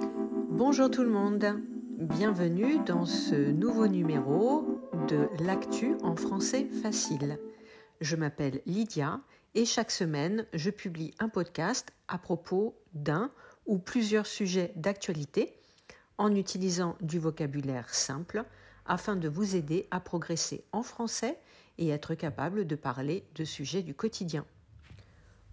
Bonjour tout le monde, bienvenue dans ce nouveau numéro de l'actu en français facile. Je m'appelle Lydia et chaque semaine je publie un podcast à propos d'un ou plusieurs sujets d'actualité en utilisant du vocabulaire simple afin de vous aider à progresser en français et être capable de parler de sujets du quotidien.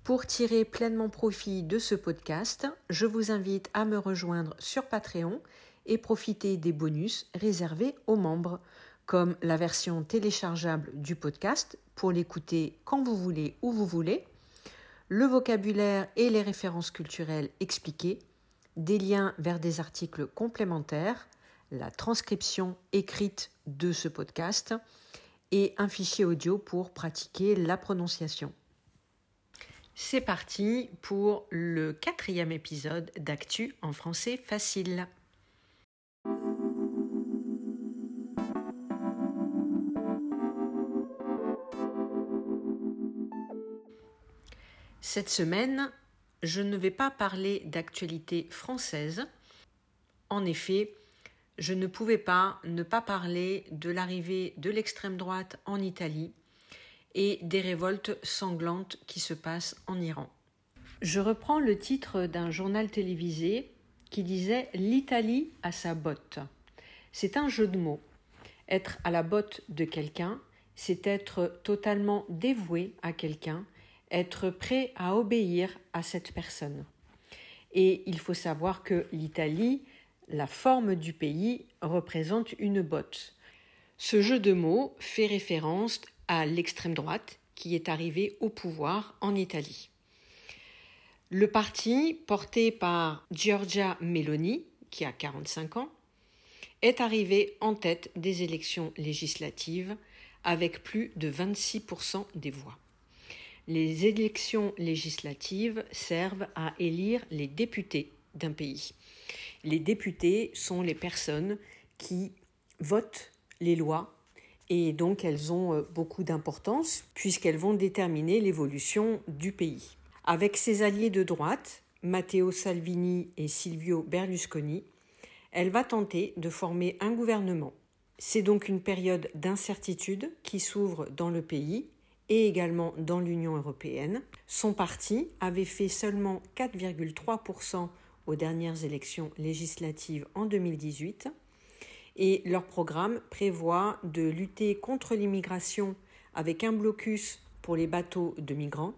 Pour tirer pleinement profit de ce podcast, je vous invite à me rejoindre sur Patreon et profiter des bonus réservés aux membres, comme la version téléchargeable du podcast pour l'écouter quand vous voulez, où vous voulez, le vocabulaire et les références culturelles expliquées, des liens vers des articles complémentaires, la transcription écrite de ce podcast et un fichier audio pour pratiquer la prononciation. C'est parti pour le quatrième épisode d'Actu en français facile. Cette semaine, je ne vais pas parler d'actualité française. En effet, je ne pouvais pas ne pas parler de l'arrivée de l'extrême droite en Italie et des révoltes sanglantes qui se passent en Iran. Je reprends le titre d'un journal télévisé qui disait L'Italie à sa botte. C'est un jeu de mots. Être à la botte de quelqu'un, c'est être totalement dévoué à quelqu'un, être prêt à obéir à cette personne. Et il faut savoir que l'Italie, la forme du pays, représente une botte. Ce jeu de mots fait référence à l'extrême droite qui est arrivée au pouvoir en Italie. Le parti, porté par Giorgia Meloni, qui a 45 ans, est arrivé en tête des élections législatives avec plus de 26% des voix. Les élections législatives servent à élire les députés d'un pays. Les députés sont les personnes qui votent les lois et donc elles ont euh, beaucoup d'importance puisqu'elles vont déterminer l'évolution du pays. Avec ses alliés de droite, Matteo Salvini et Silvio Berlusconi, elle va tenter de former un gouvernement. C'est donc une période d'incertitude qui s'ouvre dans le pays et également dans l'Union européenne. Son parti avait fait seulement 4,3% aux dernières élections législatives en 2018 et leur programme prévoit de lutter contre l'immigration avec un blocus pour les bateaux de migrants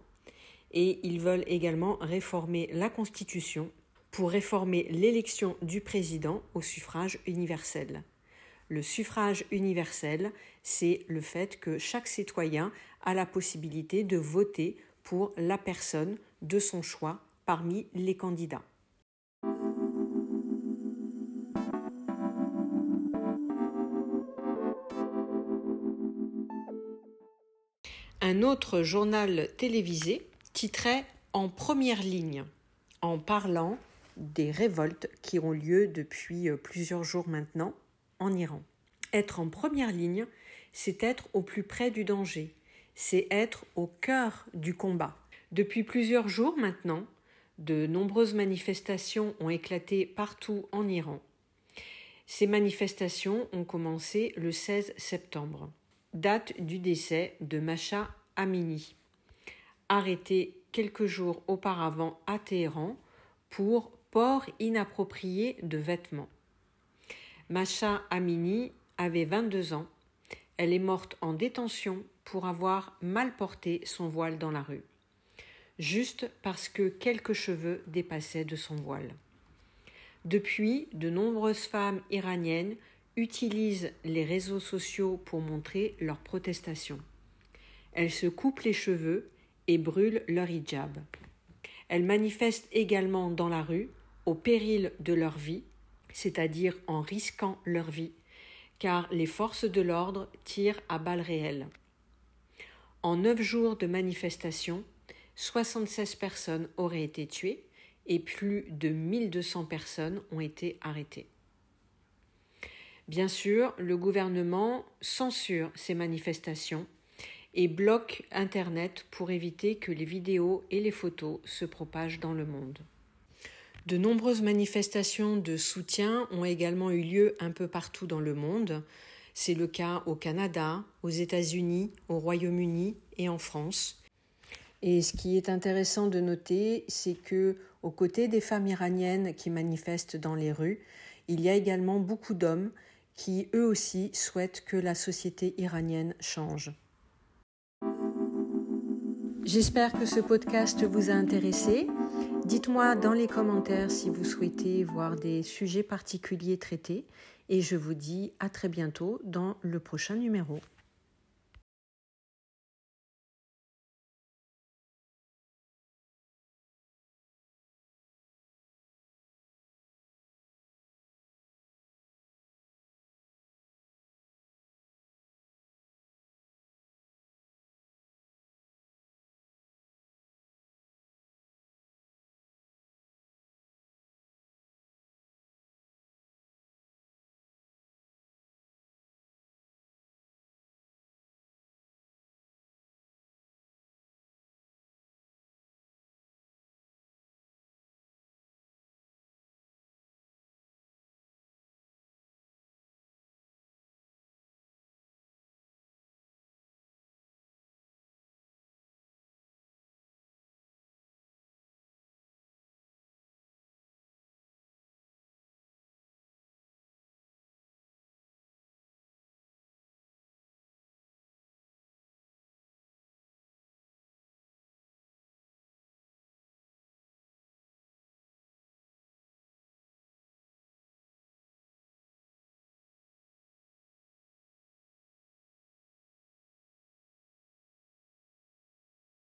et ils veulent également réformer la Constitution pour réformer l'élection du président au suffrage universel. Le suffrage universel, c'est le fait que chaque citoyen a la possibilité de voter pour la personne de son choix parmi les candidats. Un autre journal télévisé titrait En première ligne en parlant des révoltes qui ont lieu depuis euh, plusieurs jours maintenant en Iran. Être en première ligne, c'est être au plus près du danger, c'est être au cœur du combat. Depuis plusieurs jours maintenant, de nombreuses manifestations ont éclaté partout en Iran. Ces manifestations ont commencé le 16 septembre date du décès de Macha Amini, arrêtée quelques jours auparavant à Téhéran pour port inapproprié de vêtements. Macha Amini avait 22 ans. Elle est morte en détention pour avoir mal porté son voile dans la rue, juste parce que quelques cheveux dépassaient de son voile. Depuis, de nombreuses femmes iraniennes utilisent les réseaux sociaux pour montrer leur protestation. Elles se coupent les cheveux et brûlent leur hijab. Elles manifestent également dans la rue au péril de leur vie, c'est-à-dire en risquant leur vie, car les forces de l'ordre tirent à balles réelles. En neuf jours de manifestation, 76 personnes auraient été tuées et plus de 1200 personnes ont été arrêtées. Bien sûr, le gouvernement censure ces manifestations et bloque Internet pour éviter que les vidéos et les photos se propagent dans le monde. De nombreuses manifestations de soutien ont également eu lieu un peu partout dans le monde. C'est le cas au Canada, aux États-Unis, au Royaume-Uni et en France. Et ce qui est intéressant de noter, c'est que aux côtés des femmes iraniennes qui manifestent dans les rues, il y a également beaucoup d'hommes qui eux aussi souhaitent que la société iranienne change. J'espère que ce podcast vous a intéressé. Dites-moi dans les commentaires si vous souhaitez voir des sujets particuliers traités et je vous dis à très bientôt dans le prochain numéro.